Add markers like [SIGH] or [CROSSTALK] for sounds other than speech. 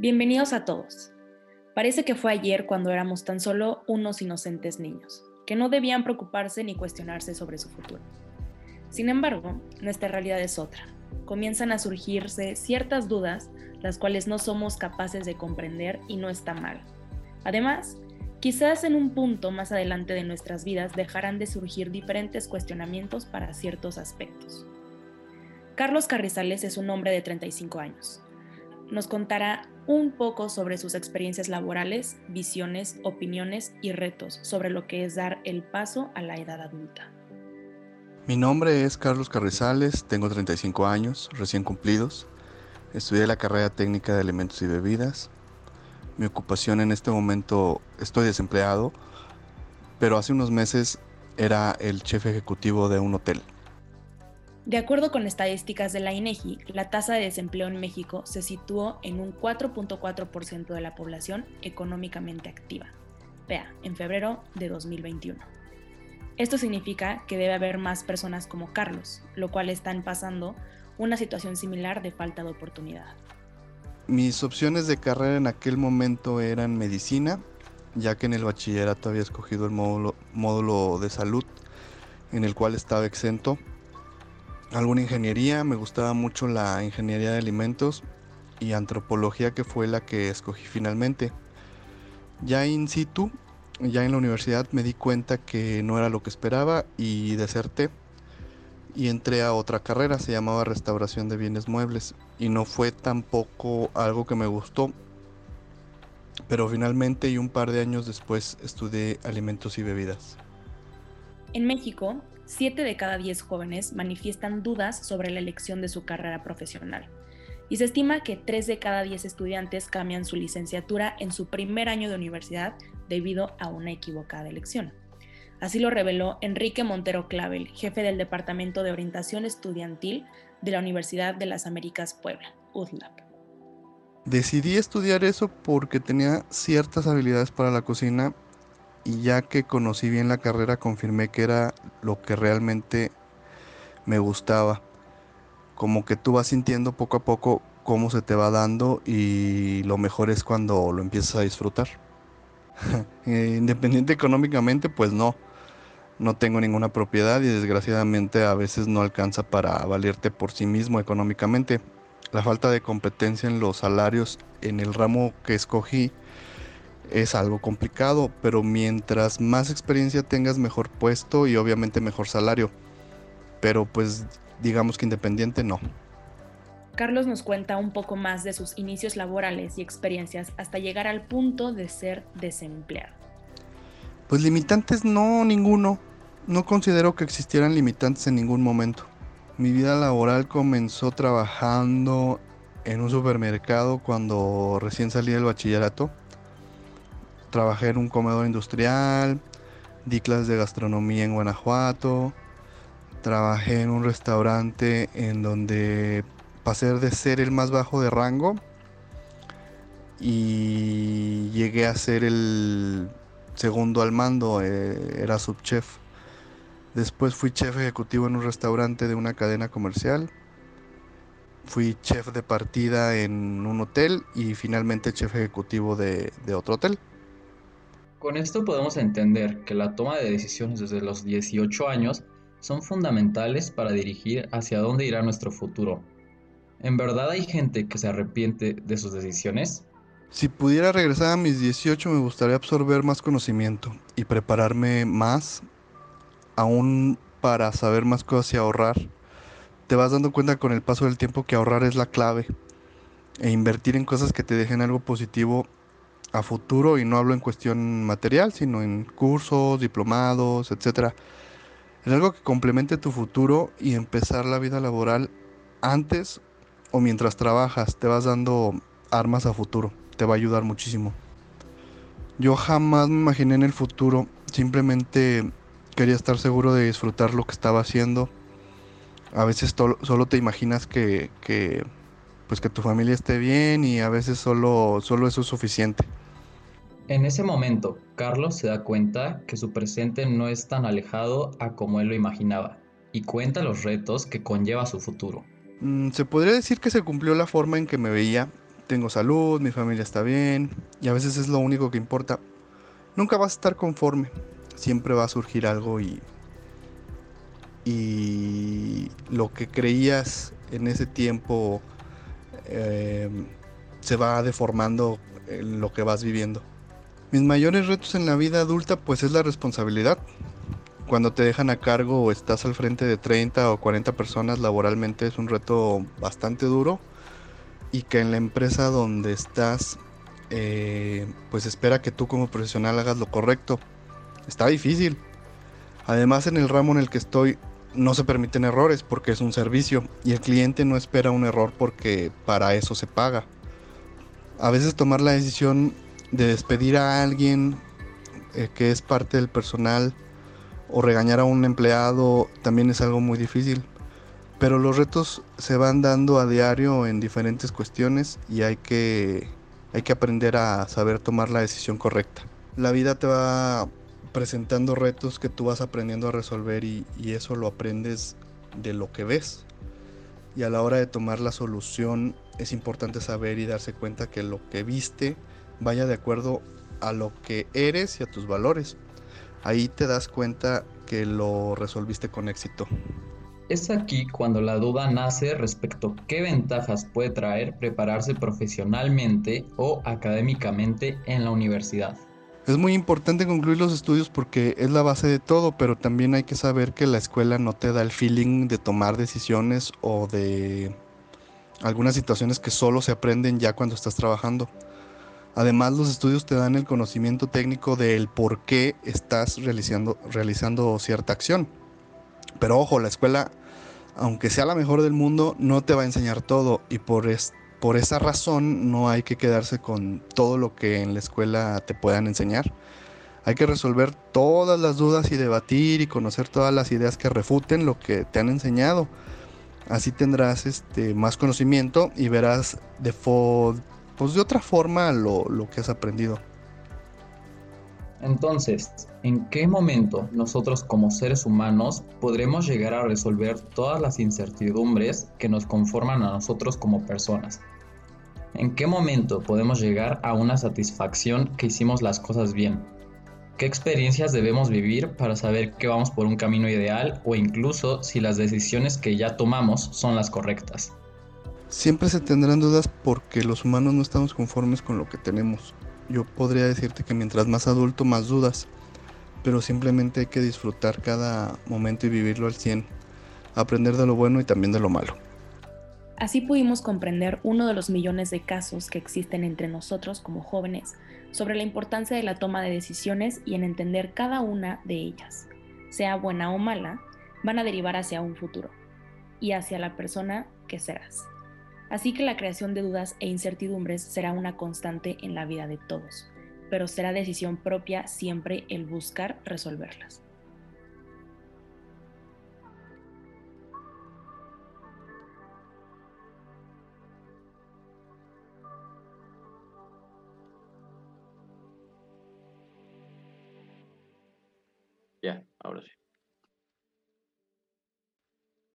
Bienvenidos a todos. Parece que fue ayer cuando éramos tan solo unos inocentes niños, que no debían preocuparse ni cuestionarse sobre su futuro. Sin embargo, nuestra realidad es otra. Comienzan a surgirse ciertas dudas, las cuales no somos capaces de comprender y no está mal. Además, quizás en un punto más adelante de nuestras vidas dejarán de surgir diferentes cuestionamientos para ciertos aspectos. Carlos Carrizales es un hombre de 35 años. Nos contará un poco sobre sus experiencias laborales, visiones, opiniones y retos sobre lo que es dar el paso a la edad adulta. Mi nombre es Carlos Carrizales, tengo 35 años, recién cumplidos. Estudié la carrera técnica de alimentos y bebidas. Mi ocupación en este momento estoy desempleado, pero hace unos meses era el chef ejecutivo de un hotel. De acuerdo con estadísticas de la INEGI, la tasa de desempleo en México se situó en un 4.4% de la población económicamente activa. Vea, en febrero de 2021. Esto significa que debe haber más personas como Carlos, lo cual están pasando una situación similar de falta de oportunidad. Mis opciones de carrera en aquel momento eran medicina, ya que en el bachillerato había escogido el módulo de salud, en el cual estaba exento. Alguna ingeniería, me gustaba mucho la ingeniería de alimentos y antropología que fue la que escogí finalmente. Ya in situ ya en la universidad me di cuenta que no era lo que esperaba y deserté y entré a otra carrera, se llamaba restauración de bienes muebles y no fue tampoco algo que me gustó. Pero finalmente y un par de años después estudié alimentos y bebidas. En México, 7 de cada 10 jóvenes manifiestan dudas sobre la elección de su carrera profesional y se estima que 3 de cada 10 estudiantes cambian su licenciatura en su primer año de universidad debido a una equivocada elección. Así lo reveló Enrique Montero Clavel, jefe del Departamento de Orientación Estudiantil de la Universidad de las Américas Puebla, UDLAP. Decidí estudiar eso porque tenía ciertas habilidades para la cocina y ya que conocí bien la carrera confirmé que era lo que realmente me gustaba. Como que tú vas sintiendo poco a poco cómo se te va dando y lo mejor es cuando lo empiezas a disfrutar. [LAUGHS] Eh, independiente económicamente, pues no. No tengo ninguna propiedad y desgraciadamente a veces no alcanza para valerte por sí mismo económicamente. La falta de competencia en los salarios en el ramo que escogí es algo complicado, pero mientras más experiencia tengas, mejor puesto y obviamente mejor salario. Pero pues digamos que independiente no. Carlos nos cuenta un poco más de sus inicios laborales y experiencias hasta llegar al punto de ser desempleado. Pues limitantes no, ninguno. No considero que existieran limitantes en ningún momento. Mi vida laboral comenzó trabajando en un supermercado cuando recién salí del bachillerato. Trabajé en un comedor industrial, di clases de gastronomía en Guanajuato, trabajé en un restaurante en donde pasé de ser el más bajo de rango y llegué a ser el segundo al mando, eh, era subchef. Después fui chef ejecutivo en un restaurante de una cadena comercial. Fui chef de partida en un hotel y finalmente chef ejecutivo de, de otro hotel. Con esto podemos entender que la toma de decisiones desde los 18 años son fundamentales para dirigir hacia dónde irá nuestro futuro, ¿En verdad hay gente que se arrepiente de sus decisiones? Si pudiera regresar a mis 18 me gustaría absorber más conocimiento y prepararme más, aún para saber más cosas y ahorrar. Te vas dando cuenta con el paso del tiempo que ahorrar es la clave e invertir en cosas que te dejen algo positivo a futuro y no hablo en cuestión material, sino en cursos, diplomados, etc. Es algo que complemente tu futuro y empezar la vida laboral antes o mientras trabajas te vas dando armas a futuro. Te va a ayudar muchísimo. Yo jamás me imaginé en el futuro. Simplemente quería estar seguro de disfrutar lo que estaba haciendo. A veces solo te imaginas que, que, pues que tu familia esté bien y a veces solo, solo eso es suficiente. En ese momento, Carlos se da cuenta que su presente no es tan alejado a como él lo imaginaba y cuenta los retos que conlleva su futuro. Mm, se podría decir que se cumplió la forma en que me veía, tengo salud, mi familia está bien y a veces es lo único que importa. Nunca vas a estar conforme, siempre va a surgir algo y, y lo que creías en ese tiempo eh, se va deformando en lo que vas viviendo. Mis mayores retos en la vida adulta pues es la responsabilidad. Cuando te dejan a cargo o estás al frente de 30 o 40 personas laboralmente es un reto bastante duro y que en la empresa donde estás eh, pues espera que tú como profesional hagas lo correcto. Está difícil. Además en el ramo en el que estoy no se permiten errores porque es un servicio y el cliente no espera un error porque para eso se paga. A veces tomar la decisión de despedir a alguien eh, que es parte del personal o regañar a un empleado también es algo muy difícil. Pero los retos se van dando a diario en diferentes cuestiones y hay que, hay que aprender a saber tomar la decisión correcta. La vida te va presentando retos que tú vas aprendiendo a resolver y, y eso lo aprendes de lo que ves. Y a la hora de tomar la solución es importante saber y darse cuenta que lo que viste vaya de acuerdo a lo que eres y a tus valores. Ahí te das cuenta que lo resolviste con éxito. Es aquí cuando la duda nace respecto a qué ventajas puede traer prepararse profesionalmente o académicamente en la universidad. Es muy importante concluir los estudios porque es la base de todo, pero también hay que saber que la escuela no te da el feeling de tomar decisiones o de algunas situaciones que solo se aprenden ya cuando estás trabajando. Además, los estudios te dan el conocimiento técnico del por qué estás realizando, realizando cierta acción. Pero ojo, la escuela, aunque sea la mejor del mundo, no te va a enseñar todo y por, por esa razón no hay que quedarse con todo lo que en la escuela te puedan enseñar. Hay que resolver todas las dudas y debatir y conocer todas las ideas que refuten lo que te han enseñado. Así tendrás este, más conocimiento y verás de, pues de otra forma lo, lo que has aprendido. Entonces, ¿en qué momento nosotros como seres humanos podremos llegar a resolver todas las incertidumbres que nos conforman a nosotros como personas? ¿En qué momento podemos llegar a una satisfacción que hicimos las cosas bien? ¿Qué experiencias debemos vivir para saber que vamos por un camino ideal o incluso si las decisiones que ya tomamos son las correctas? Siempre se tendrán dudas porque los humanos no estamos conformes con lo que tenemos. Yo podría decirte que mientras más adulto, más dudas, pero simplemente hay que disfrutar cada momento y vivirlo al 100, aprender de lo bueno y también de lo malo. Así pudimos comprender uno de los millones de casos que existen entre nosotros como jóvenes sobre la importancia de la toma de decisiones y en entender cada una de ellas, sea buena o mala, van a derivar hacia un futuro y hacia la persona que serás. Así que la creación de dudas e incertidumbres será una constante en la vida de todos, pero será decisión propia siempre el buscar resolverlas. Ya, ahora sí.